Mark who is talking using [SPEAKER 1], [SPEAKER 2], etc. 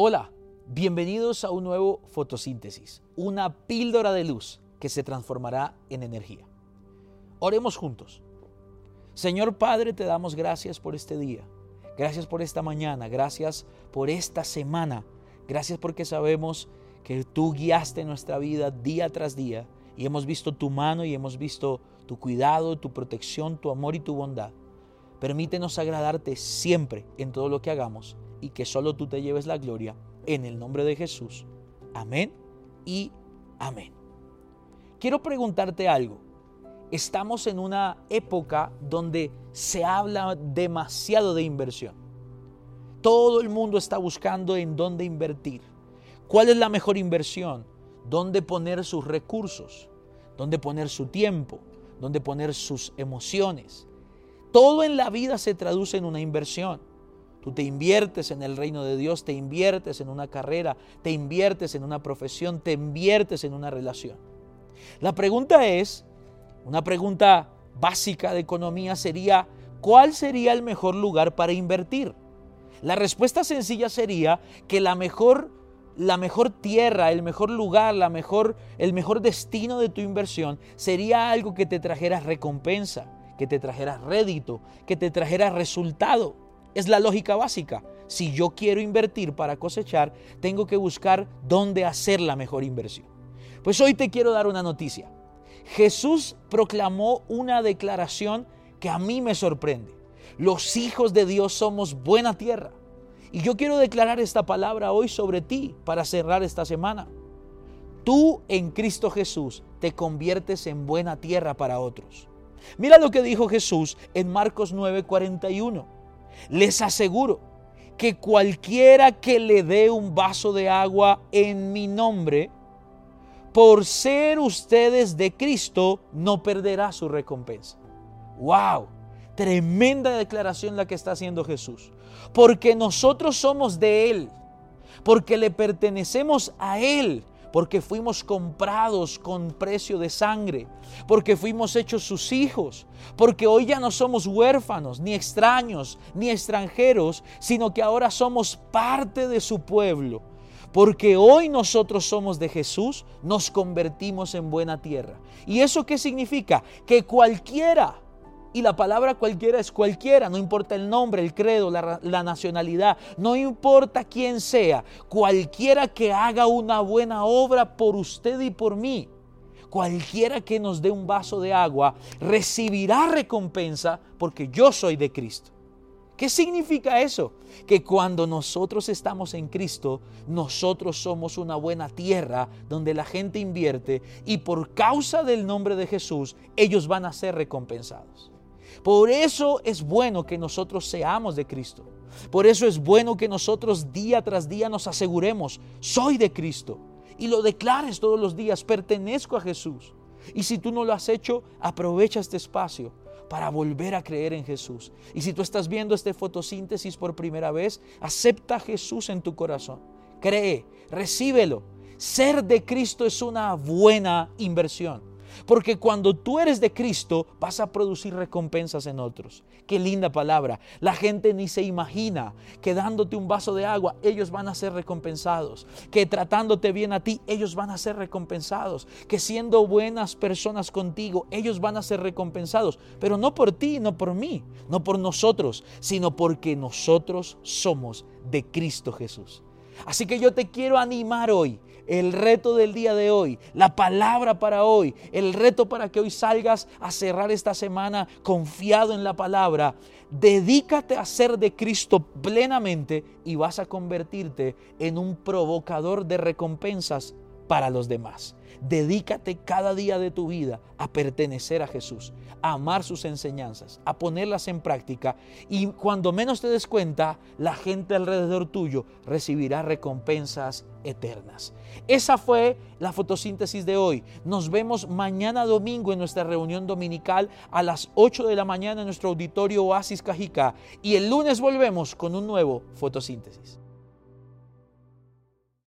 [SPEAKER 1] Hola, bienvenidos a un nuevo fotosíntesis, una píldora de luz que se transformará en energía. Oremos juntos. Señor Padre, te damos gracias por este día, gracias por esta mañana, gracias por esta semana, gracias porque sabemos que tú guiaste nuestra vida día tras día y hemos visto tu mano y hemos visto tu cuidado, tu protección, tu amor y tu bondad. Permítenos agradarte siempre en todo lo que hagamos y que solo tú te lleves la gloria en el nombre de Jesús. Amén y amén. Quiero preguntarte algo. Estamos en una época donde se habla demasiado de inversión. Todo el mundo está buscando en dónde invertir. ¿Cuál es la mejor inversión? ¿Dónde poner sus recursos? ¿Dónde poner su tiempo? ¿Dónde poner sus emociones? Todo en la vida se traduce en una inversión. Tú te inviertes en el reino de Dios, te inviertes en una carrera, te inviertes en una profesión, te inviertes en una relación. La pregunta es, una pregunta básica de economía sería, ¿cuál sería el mejor lugar para invertir? La respuesta sencilla sería que la mejor la mejor tierra, el mejor lugar, la mejor, el mejor destino de tu inversión sería algo que te trajera recompensa, que te trajera rédito, que te trajera resultado. Es la lógica básica. Si yo quiero invertir para cosechar, tengo que buscar dónde hacer la mejor inversión. Pues hoy te quiero dar una noticia. Jesús proclamó una declaración que a mí me sorprende. Los hijos de Dios somos buena tierra. Y yo quiero declarar esta palabra hoy sobre ti para cerrar esta semana. Tú en Cristo Jesús te conviertes en buena tierra para otros. Mira lo que dijo Jesús en Marcos 9:41. Les aseguro que cualquiera que le dé un vaso de agua en mi nombre, por ser ustedes de Cristo, no perderá su recompensa. ¡Wow! Tremenda declaración la que está haciendo Jesús. Porque nosotros somos de Él, porque le pertenecemos a Él porque fuimos comprados con precio de sangre, porque fuimos hechos sus hijos, porque hoy ya no somos huérfanos, ni extraños, ni extranjeros, sino que ahora somos parte de su pueblo. Porque hoy nosotros somos de Jesús, nos convertimos en buena tierra. ¿Y eso qué significa? Que cualquiera y la palabra cualquiera es cualquiera, no importa el nombre, el credo, la, nacionalidad, no importa quién sea, cualquiera que haga una buena obra por usted y por mí, cualquiera que nos dé un vaso de agua, recibirá recompensa porque yo soy de Cristo. ¿Qué significa eso? Que cuando nosotros estamos en Cristo, nosotros somos una buena tierra donde la gente invierte y por causa del nombre de Jesús, ellos van a ser recompensados. Por eso es bueno que nosotros seamos de Cristo. Por eso es bueno que nosotros día tras día nos aseguremos, soy de Cristo. Y lo declares todos los días, pertenezco a Jesús. Y si tú no lo has hecho, aprovecha este espacio para volver a creer en Jesús. Y si tú estás viendo este fotosíntesis por primera vez, acepta a Jesús en tu corazón. Cree, recíbelo. Ser de Cristo es una buena inversión. Porque cuando tú eres de Cristo vas a producir recompensas en otros. Qué linda palabra. La gente ni se imagina que dándote un vaso de agua ellos van a ser recompensados. Que tratándote bien a ti ellos van a ser recompensados. Que siendo buenas personas contigo ellos van a ser recompensados. Pero no por ti, no por mí, no por nosotros, sino porque nosotros somos de Cristo Jesús. Así que yo te quiero animar hoy el reto del día de hoy, la palabra para hoy, el reto para que hoy salgas a cerrar esta semana confiado en la palabra. Dedícate a ser de Cristo plenamente y vas a convertirte en un provocador de recompensas para los demás. Dedícate cada día de tu vida a pertenecer a Jesús, a amar sus enseñanzas, a ponerlas en práctica y cuando menos te des cuenta, la gente alrededor tuyo recibirá recompensas eternas. Esa fue la fotosíntesis de hoy. Nos vemos mañana domingo en nuestra reunión dominical a las 8 de la mañana en nuestro auditorio Oasis Cajica y el lunes volvemos con un nuevo fotosíntesis.